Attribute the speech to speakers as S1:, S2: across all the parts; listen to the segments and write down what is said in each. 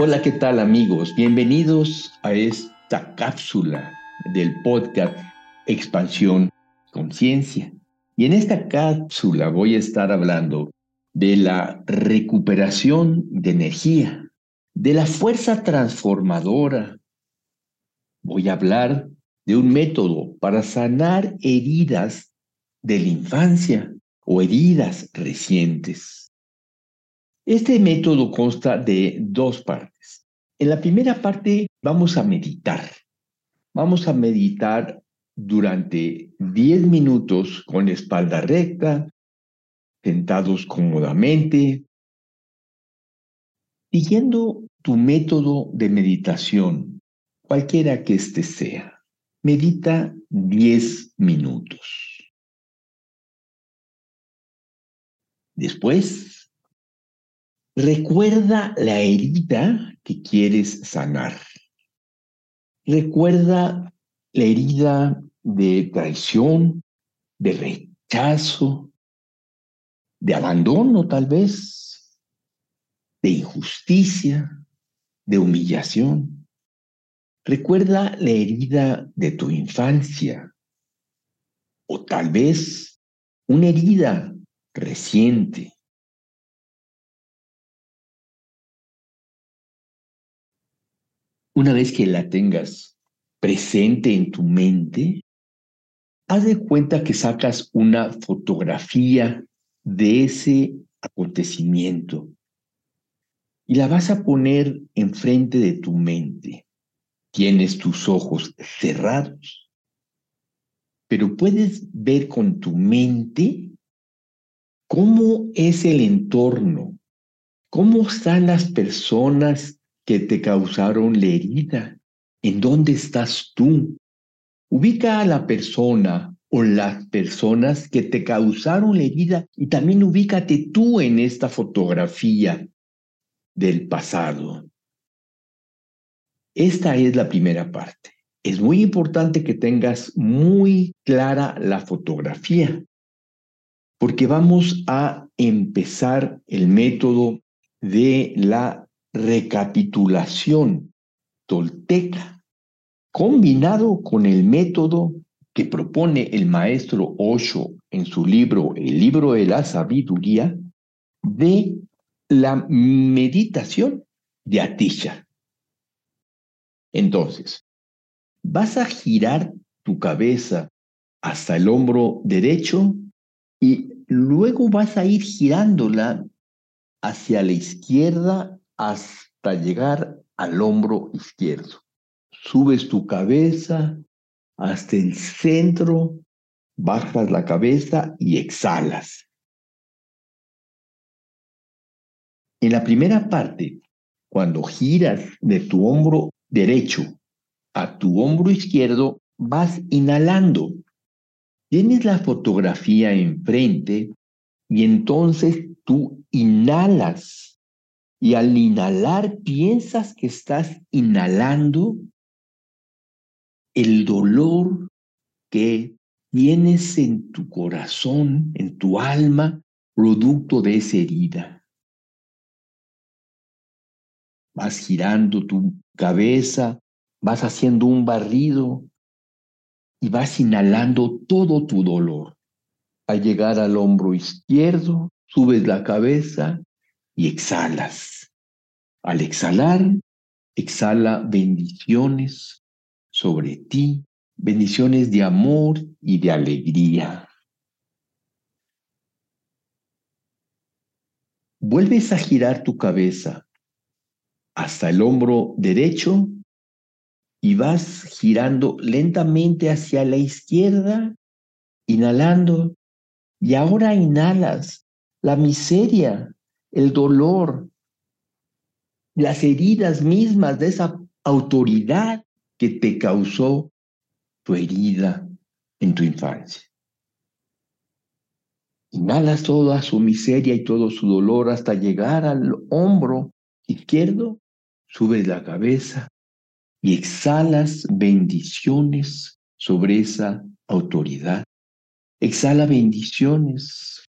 S1: Hola, ¿qué tal amigos? Bienvenidos a esta cápsula del podcast Expansión Conciencia. Y en esta cápsula voy a estar hablando de la recuperación de energía, de la fuerza transformadora. Voy a hablar de un método para sanar heridas de la infancia o heridas recientes. Este método consta de dos partes. En la primera parte vamos a meditar. Vamos a meditar durante 10 minutos con espalda recta, sentados cómodamente, siguiendo tu método de meditación, cualquiera que éste sea. Medita 10 minutos. Después Recuerda la herida que quieres sanar. Recuerda la herida de traición, de rechazo, de abandono tal vez, de injusticia, de humillación. Recuerda la herida de tu infancia o tal vez una herida reciente Una vez que la tengas presente en tu mente, haz de cuenta que sacas una fotografía de ese acontecimiento y la vas a poner enfrente de tu mente. Tienes tus ojos cerrados, pero puedes ver con tu mente cómo es el entorno, cómo están las personas que te causaron la herida. ¿En dónde estás tú? Ubica a la persona o las personas que te causaron la herida y también ubícate tú en esta fotografía del pasado. Esta es la primera parte. Es muy importante que tengas muy clara la fotografía, porque vamos a empezar el método de la recapitulación tolteca, combinado con el método que propone el maestro Osho en su libro El libro de la sabiduría, de la meditación de Atisha. Entonces, vas a girar tu cabeza hasta el hombro derecho y luego vas a ir girándola hacia la izquierda hasta llegar al hombro izquierdo. Subes tu cabeza hasta el centro, bajas la cabeza y exhalas. En la primera parte, cuando giras de tu hombro derecho a tu hombro izquierdo, vas inhalando. Tienes la fotografía enfrente y entonces tú inhalas y al inhalar piensas que estás inhalando el dolor que tienes en tu corazón, en tu alma, producto de esa herida. Vas girando tu cabeza, vas haciendo un barrido y vas inhalando todo tu dolor. Al llegar al hombro izquierdo, subes la cabeza y exhalas. Al exhalar, exhala bendiciones sobre ti, bendiciones de amor y de alegría. Vuelves a girar tu cabeza hasta el hombro derecho y vas girando lentamente hacia la izquierda, inhalando, y ahora inhalas la miseria, el dolor, las heridas mismas de esa autoridad que te causó tu herida en tu infancia. Inhalas toda su miseria y todo su dolor hasta llegar al hombro izquierdo, subes la cabeza y exhalas bendiciones sobre esa autoridad. Exhala bendiciones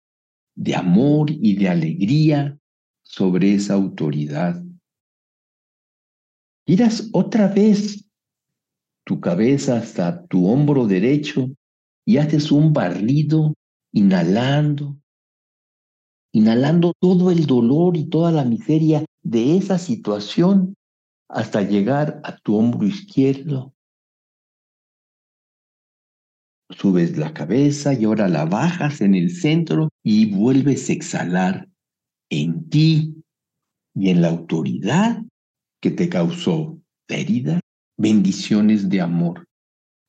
S1: de amor y de alegría sobre esa autoridad. Giras otra vez tu cabeza hasta tu hombro derecho y haces un barrido inhalando, inhalando todo el dolor y toda la miseria de esa situación hasta llegar a tu hombro izquierdo. Subes la cabeza y ahora la bajas en el centro y vuelves a exhalar en ti y en la autoridad que te causó la herida, bendiciones de amor,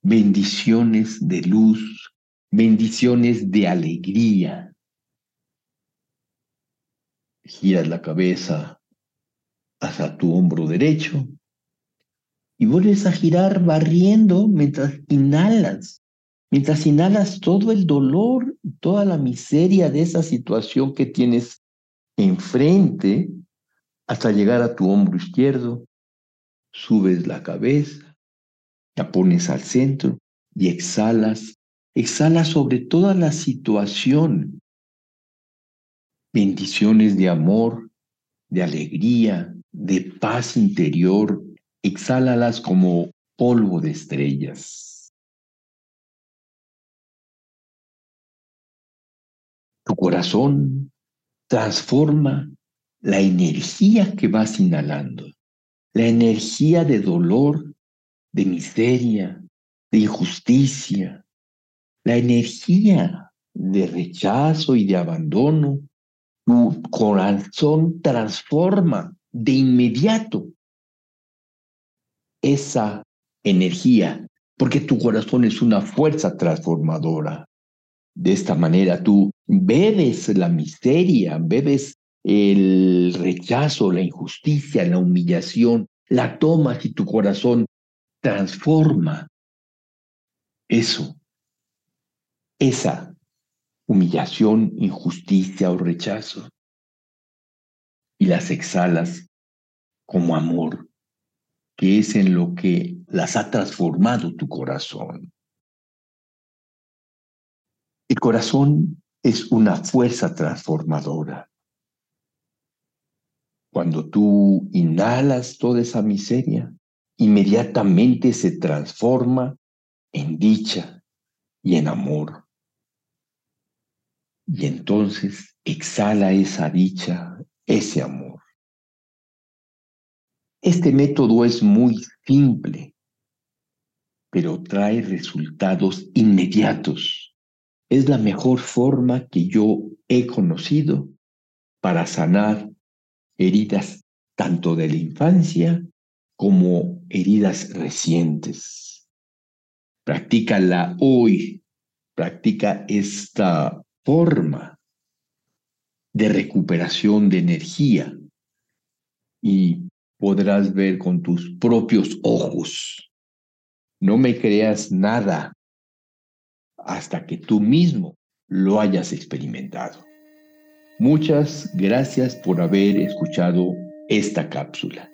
S1: bendiciones de luz, bendiciones de alegría. Giras la cabeza hacia tu hombro derecho y vuelves a girar barriendo mientras inhalas, mientras inhalas todo el dolor, toda la miseria de esa situación que tienes enfrente hasta llegar a tu hombro izquierdo, subes la cabeza, la pones al centro y exhalas, exhalas sobre toda la situación. Bendiciones de amor, de alegría, de paz interior, exhálalas como polvo de estrellas. Tu corazón transforma la energía que vas inhalando, la energía de dolor, de miseria, de injusticia, la energía de rechazo y de abandono. Tu corazón transforma de inmediato esa energía, porque tu corazón es una fuerza transformadora. De esta manera. Tú bebes la miseria, bebes el rechazo, la injusticia, la humillación, la tomas y tu corazón transforma eso, esa humillación, injusticia o rechazo. Y las exhalas como amor, que es en lo que las ha transformado tu corazón. El corazón es una fuerza transformadora. Cuando tú inhalas toda esa miseria, inmediatamente se transforma en dicha y en amor. Y entonces exhala esa dicha, ese amor. Este método es muy simple, pero trae resultados inmediatos. Es la mejor forma que yo he conocido para sanar heridas tanto de la infancia como heridas recientes. Practícala hoy, practica esta forma de recuperación de energía y podrás ver con tus propios ojos. No me creas nada hasta que tú mismo lo hayas experimentado. Muchas gracias por haber escuchado esta cápsula.